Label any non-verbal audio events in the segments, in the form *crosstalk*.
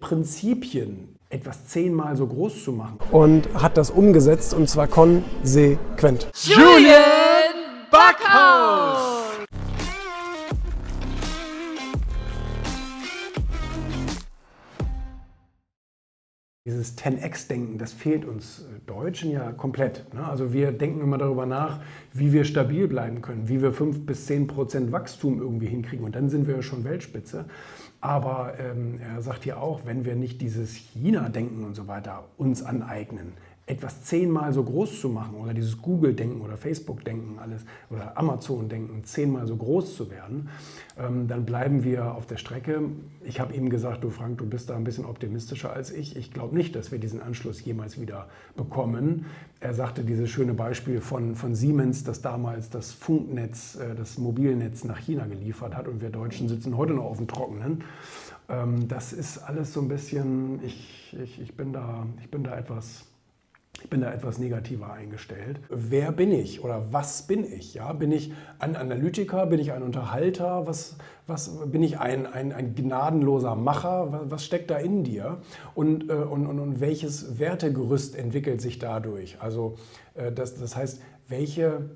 Prinzipien, etwas zehnmal so groß zu machen. Und hat das umgesetzt und zwar konsequent. Julian Backhaus! Dieses 10x-Denken, das fehlt uns Deutschen ja komplett. Ne? Also wir denken immer darüber nach, wie wir stabil bleiben können, wie wir 5 bis 10 Prozent Wachstum irgendwie hinkriegen und dann sind wir ja schon Weltspitze. Aber ähm, er sagt hier auch, wenn wir nicht dieses China-Denken und so weiter uns aneignen, etwas zehnmal so groß zu machen oder dieses Google-Denken oder Facebook-Denken alles oder Amazon-Denken zehnmal so groß zu werden, ähm, dann bleiben wir auf der Strecke. Ich habe ihm gesagt, du Frank, du bist da ein bisschen optimistischer als ich. Ich glaube nicht, dass wir diesen Anschluss jemals wieder bekommen. Er sagte dieses schöne Beispiel von, von Siemens, das damals das Funknetz, äh, das Mobilnetz nach China geliefert hat und wir Deutschen sitzen heute noch auf dem Trockenen. Ähm, das ist alles so ein bisschen, ich, ich, ich, bin, da, ich bin da etwas ich bin da etwas negativer eingestellt. Wer bin ich oder was bin ich? Ja, bin ich ein Analytiker? Bin ich ein Unterhalter? Was, was bin ich ein, ein, ein gnadenloser Macher? Was, was, steckt da in dir? Und, äh, und, und, und, welches Wertegerüst entwickelt sich dadurch? Also äh, das, das heißt, welche,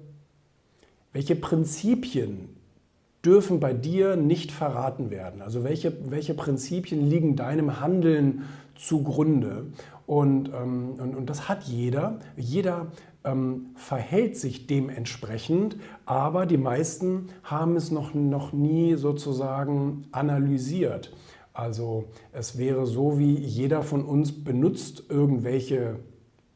welche Prinzipien dürfen bei dir nicht verraten werden? Also welche, welche Prinzipien liegen deinem Handeln zugrunde? Und, ähm, und, und das hat jeder. Jeder ähm, verhält sich dementsprechend, aber die meisten haben es noch, noch nie sozusagen analysiert. Also es wäre so, wie jeder von uns benutzt irgendwelche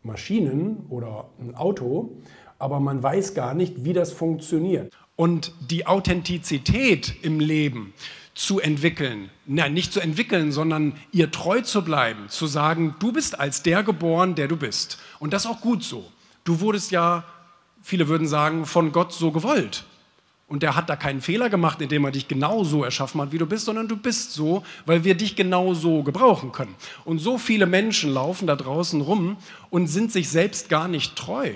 Maschinen oder ein Auto, aber man weiß gar nicht, wie das funktioniert. Und die Authentizität im Leben, zu entwickeln. Nein, nicht zu entwickeln, sondern ihr treu zu bleiben, zu sagen, du bist als der geboren, der du bist. Und das auch gut so. Du wurdest ja, viele würden sagen, von Gott so gewollt. Und der hat da keinen Fehler gemacht, indem er dich genau so erschaffen hat, wie du bist, sondern du bist so, weil wir dich genau so gebrauchen können. Und so viele Menschen laufen da draußen rum und sind sich selbst gar nicht treu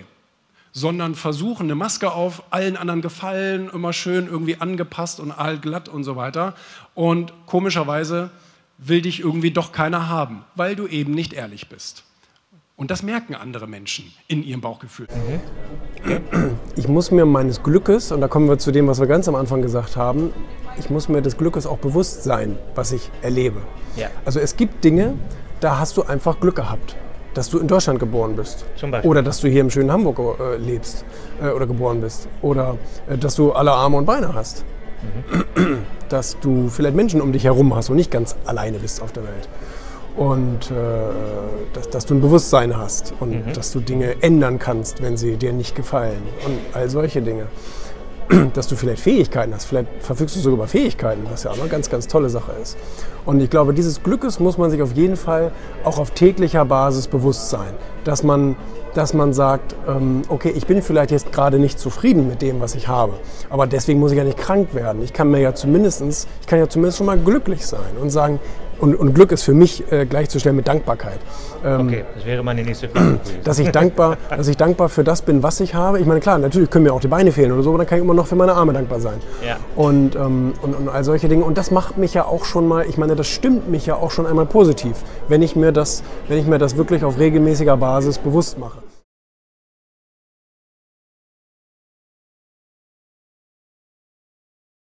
sondern versuchen eine Maske auf, allen anderen gefallen, immer schön irgendwie angepasst und allglatt und so weiter. Und komischerweise will dich irgendwie doch keiner haben, weil du eben nicht ehrlich bist. Und das merken andere Menschen in ihrem Bauchgefühl. Ich muss mir meines Glückes, und da kommen wir zu dem, was wir ganz am Anfang gesagt haben, ich muss mir des Glückes auch bewusst sein, was ich erlebe. Ja. Also es gibt Dinge, da hast du einfach Glück gehabt dass du in Deutschland geboren bist. Zum Beispiel. Oder dass du hier im schönen Hamburg äh, lebst äh, oder geboren bist. Oder äh, dass du alle Arme und Beine hast. Mhm. Dass du vielleicht Menschen um dich herum hast und nicht ganz alleine bist auf der Welt. Und äh, dass, dass, du ein Bewusstsein hast und mhm. dass du Dinge ändern kannst, wenn sie dir nicht gefallen. Und all solche Dinge. *clears throat* dass du vielleicht Fähigkeiten hast. Vielleicht verfügst du sogar über Fähigkeiten, was ja auch eine ganz, ganz tolle Sache ist. Und ich glaube, dieses Glückes muss man sich auf jeden Fall auch auf täglicher Basis bewusst sein. Dass man, dass man sagt, ähm, okay, ich bin vielleicht jetzt gerade nicht zufrieden mit dem, was ich habe. Aber deswegen muss ich ja nicht krank werden. Ich kann mir ja zumindest, ich kann ja zumindest schon mal glücklich sein und sagen, und, und Glück ist für mich äh, gleichzustellen mit Dankbarkeit. Ähm, okay, das wäre meine nächste Frage. *clears throat* dass, ich dankbar, dass ich dankbar für das bin, was ich habe. Ich meine, klar, natürlich können mir auch die Beine fehlen oder so, aber dann kann ich immer noch für meine Arme dankbar sein. Ja. Und, ähm, und, und all solche Dinge. Und das macht mich ja auch schon mal, ich meine, das stimmt mich ja auch schon einmal positiv, wenn ich mir das, wenn ich mir das wirklich auf regelmäßiger Basis bewusst mache.